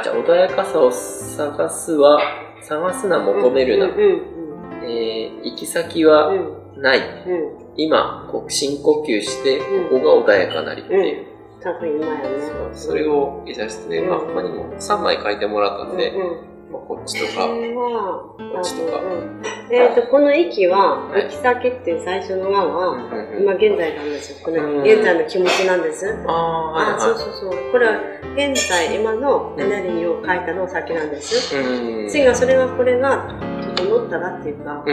あ、じゃあ、穏やかさを探すは、探すな、求めるな。えー行き先はうん。ない。うん。今、深呼吸して、うん。ここが穏やかなり。っていう。多分今やね。それをイラストで、うん。まあ、他にも3枚描いてもらったんで、こっちとこか、こっちとか。うんえっとこの息ははい。行き先っていう最初の輪は今現在なんですよ。このうん。現在の気持ちなんです。ああ、そうはそうそう。これは現在今のエネルギーを書いたのを先なんです。次がそれがこれが整ったらっていうか。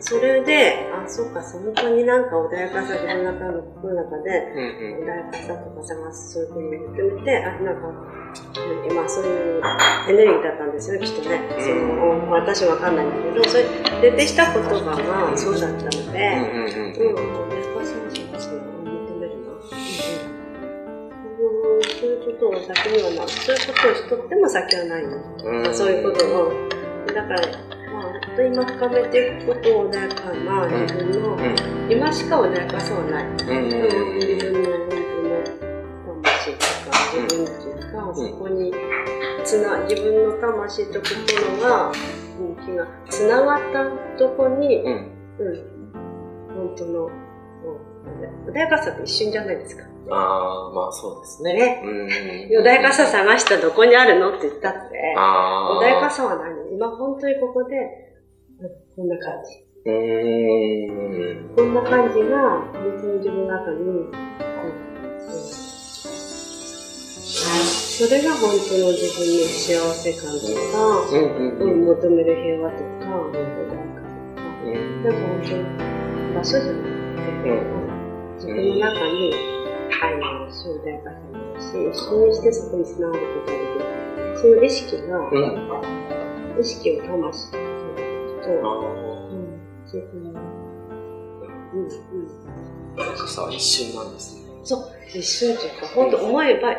それであそうか本当になんか穏やかさ自分の中の中で。穏やかさとか探すそういうふうに認めてあなんかうん今そういうエネルギーだったんですよきっとね。その私わかんないんだけどそれ出てした言葉がそうだったので、うんうんうんうん、やっぱそうそうそう認めるな。うん、そういうことを先にはな、そういうことをしとっても先はないの。うん。そういうことを。だから、まあ、本当に今深めていくことを穏やかな自分の、今しか穏やかさはない。うんうんうん、自分の本当の魂とか、自分っそこにつな、自分の魂と心が、うん、気がつながったとこに、うん。うん。本当の、うん穏やかさって一瞬じゃないですか。ああ、まあそうですね。ねうん。穏やかさ探したどこにあるのって言ったって。穏やかさは何？今本当にここで、うんこんな感じ。うーん。こんな感じが、本当に自分の中に、それが本当の自分の幸せ感とか、うんうんううん。ん、求める平和とか、穏やかとか、うんなんか本当に場所じゃなくて、うん自分の中に愛もあるし、穏やかさもあるし、一緒にしてそこに繋がることができる。その意識が、うん。意識を魂と、あうん、自分の、うん、うん。あ。優しさは一瞬なんですね。そう、一瞬というか、本当思えば、うん。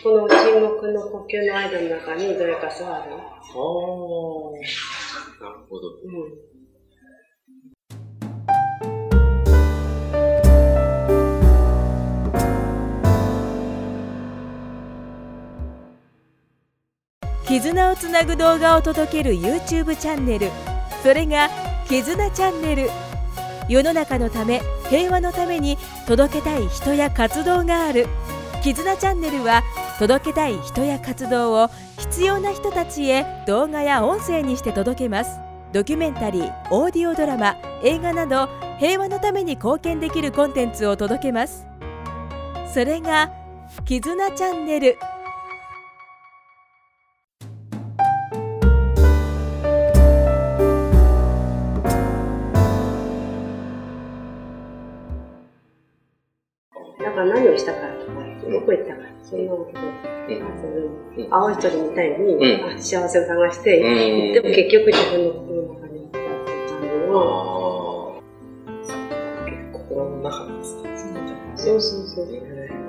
この沈黙の呼吸の間の中に穏やかさがある。ああ。なるほど。うん。絆をつなぐ動画を届ける YouTube チャンネルそれが「絆チャンネル」世の中のため平和のために届けたい人や活動がある「絆チャンネル」は届けたい人や活動を必要な人たちへ動画や音声にして届けます。ドキュメンタリーオーディオドラマ映画など平和のために貢献できるコンテンツを届けます。それが「絆チャンネル」したからとか、どこ行ったから、そんなわけで、う青い鳥みたいに、う幸せを探して、うんでも結局自分の心の中にあったっていう感じを。心の中ですね。そうそうそう。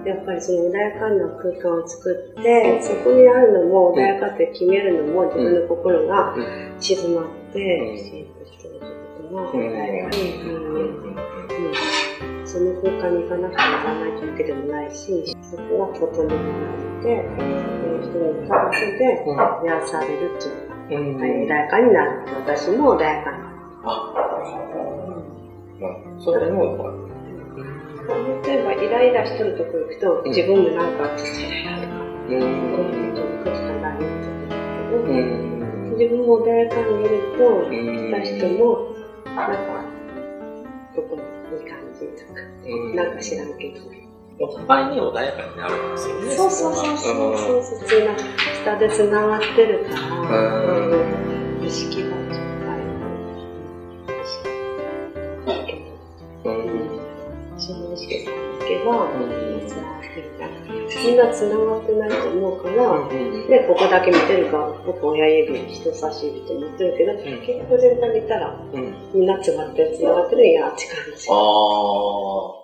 やっぱりその穏やかな空間を作って、そこにあるのも穏やかって決めるのも自分の心がうん。静まって、うん。シーンとしてるってことが、うん。うん。うん。その空間に行かなくてもならないというわけでもないし、そこが整ってなって、その人に行ったことで、うん。癒されるっていうか、うん。穏やかになる。私も穏やかになる。あ、まあ、それも、例えば、イライラしてるとこ行くと、うん自分もなんか、ちょっとイライラとか、うこういん。うことかなって思うけど、うん。自分も穏やかにいると、うん来た人も、なんか、どこいい感じとか、うんなんか知らんけど。お互いに穏やかになるんですよね。そうそうそうそうそうそう、つな下でつながってるから、うんうん意識がちょっとある。うん。その意識がいけば、うんつながってるから。みんなつながってないと思うから、うん。で、ここだけ見てるから、僕親指、人差し指と思ってるけど、結局全体見たら、うん。みんなつながってる、つながってるんやって感じ。ああ。